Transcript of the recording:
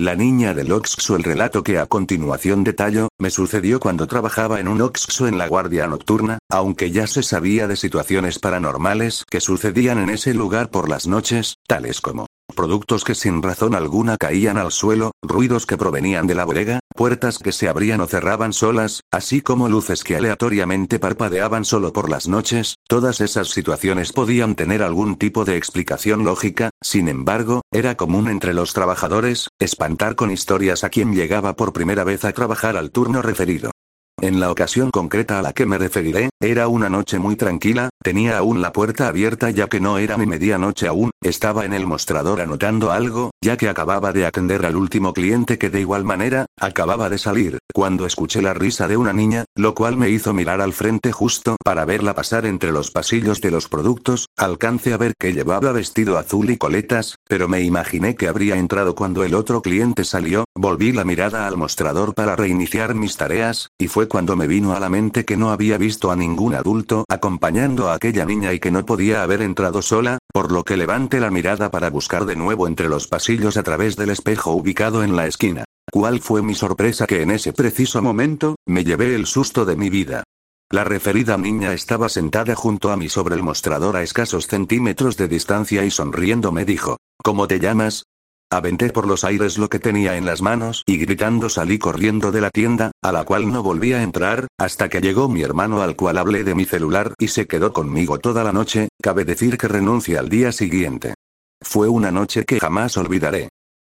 La niña del Oxxo El relato que a continuación detallo, me sucedió cuando trabajaba en un Oxxo en la guardia nocturna, aunque ya se sabía de situaciones paranormales que sucedían en ese lugar por las noches, tales como productos que sin razón alguna caían al suelo, ruidos que provenían de la bodega, puertas que se abrían o cerraban solas, así como luces que aleatoriamente parpadeaban solo por las noches, todas esas situaciones podían tener algún tipo de explicación lógica, sin embargo, era común entre los trabajadores, espantar con historias a quien llegaba por primera vez a trabajar al turno referido. En la ocasión concreta a la que me referiré, era una noche muy tranquila, tenía aún la puerta abierta ya que no era ni medianoche aún, estaba en el mostrador anotando algo, ya que acababa de atender al último cliente que de igual manera, acababa de salir, cuando escuché la risa de una niña, lo cual me hizo mirar al frente justo para verla pasar entre los pasillos de los productos, alcance a ver que llevaba vestido azul y coletas, pero me imaginé que habría entrado cuando el otro cliente salió, volví la mirada al mostrador para reiniciar mis tareas, y fue cuando me vino a la mente que no había visto a ningún adulto acompañando a aquella niña y que no podía haber entrado sola, por lo que levanté la mirada para buscar de nuevo entre los a través del espejo ubicado en la esquina. ¿Cuál fue mi sorpresa que en ese preciso momento, me llevé el susto de mi vida? La referida niña estaba sentada junto a mí sobre el mostrador a escasos centímetros de distancia y sonriendo me dijo, ¿Cómo te llamas? Aventé por los aires lo que tenía en las manos y gritando salí corriendo de la tienda, a la cual no volví a entrar, hasta que llegó mi hermano al cual hablé de mi celular y se quedó conmigo toda la noche, cabe decir que renuncia al día siguiente. Fue una noche que jamás olvidaré.